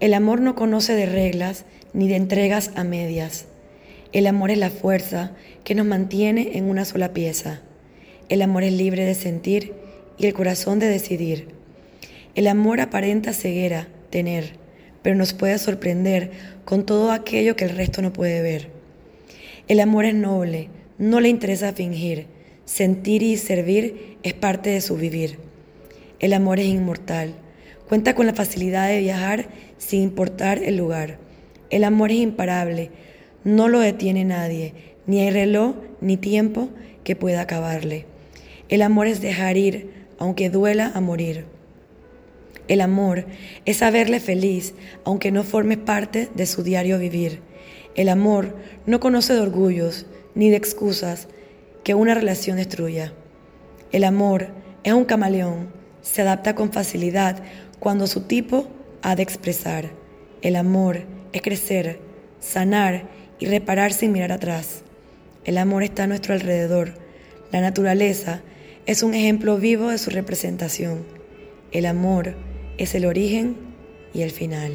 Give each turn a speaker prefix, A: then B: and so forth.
A: El amor no conoce de reglas ni de entregas a medias. El amor es la fuerza que nos mantiene en una sola pieza. El amor es libre de sentir y el corazón de decidir. El amor aparenta ceguera, tener, pero nos puede sorprender con todo aquello que el resto no puede ver. El amor es noble, no le interesa fingir, sentir y servir es parte de su vivir. El amor es inmortal, cuenta con la facilidad de viajar sin importar el lugar. El amor es imparable, no lo detiene nadie, ni hay reloj ni tiempo que pueda acabarle. El amor es dejar ir, aunque duela a morir. El amor es saberle feliz, aunque no forme parte de su diario vivir. El amor no conoce de orgullos ni de excusas que una relación destruya. El amor es un camaleón, se adapta con facilidad cuando su tipo ha de expresar. El amor es crecer, sanar y reparar sin mirar atrás. El amor está a nuestro alrededor. La naturaleza es un ejemplo vivo de su representación. El amor es el origen y el final.